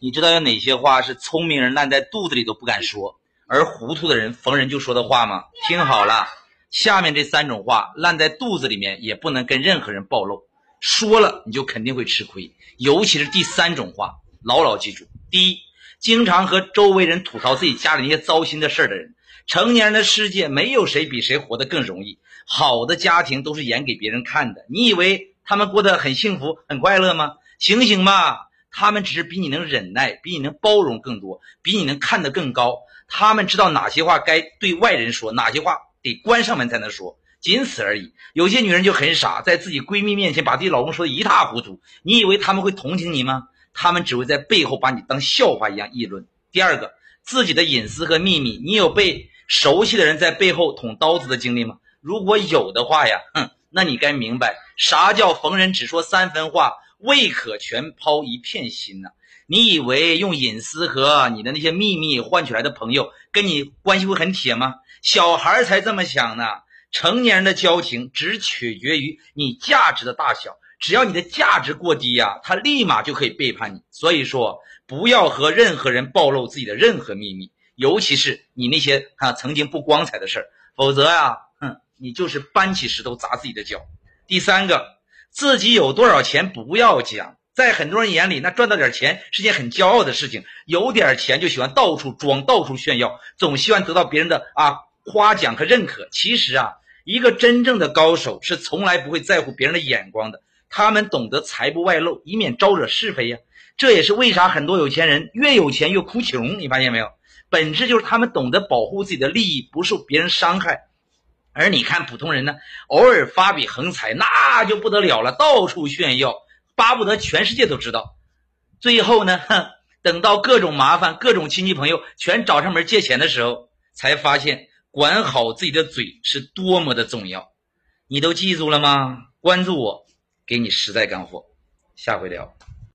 你知道有哪些话是聪明人烂在肚子里都不敢说，而糊涂的人逢人就说的话吗？听好了，下面这三种话烂在肚子里面也不能跟任何人暴露，说了你就肯定会吃亏。尤其是第三种话，牢牢记住：第一，经常和周围人吐槽自己家里那些糟心的事儿的人。成年人的世界没有谁比谁活得更容易，好的家庭都是演给别人看的。你以为他们过得很幸福、很快乐吗？醒醒吧！他们只是比你能忍耐，比你能包容更多，比你能看得更高。他们知道哪些话该对外人说，哪些话得关上门才能说，仅此而已。有些女人就很傻，在自己闺蜜面前把自己老公说的一塌糊涂。你以为他们会同情你吗？他们只会在背后把你当笑话一样议论。第二个，自己的隐私和秘密，你有被熟悉的人在背后捅刀子的经历吗？如果有的话呀，哼，那你该明白啥叫逢人只说三分话。未可全抛一片心呐？你以为用隐私和你的那些秘密换取来的朋友跟你关系会很铁吗？小孩才这么想呢。成年人的交情只取决于你价值的大小，只要你的价值过低呀，他立马就可以背叛你。所以说，不要和任何人暴露自己的任何秘密，尤其是你那些啊曾经不光彩的事儿，否则呀，哼，你就是搬起石头砸自己的脚。第三个。自己有多少钱不要讲，在很多人眼里，那赚到点钱是件很骄傲的事情。有点钱就喜欢到处装、到处炫耀，总希望得到别人的啊夸奖和认可。其实啊，一个真正的高手是从来不会在乎别人的眼光的。他们懂得财不外露，以免招惹是非呀。这也是为啥很多有钱人越有钱越哭穷。你发现没有？本质就是他们懂得保护自己的利益不受别人伤害。而你看普通人呢，偶尔发笔横财，那就不得了了，到处炫耀，巴不得全世界都知道。最后呢，哼，等到各种麻烦、各种亲戚朋友全找上门借钱的时候，才发现管好自己的嘴是多么的重要。你都记住了吗？关注我，给你实在干货。下回聊。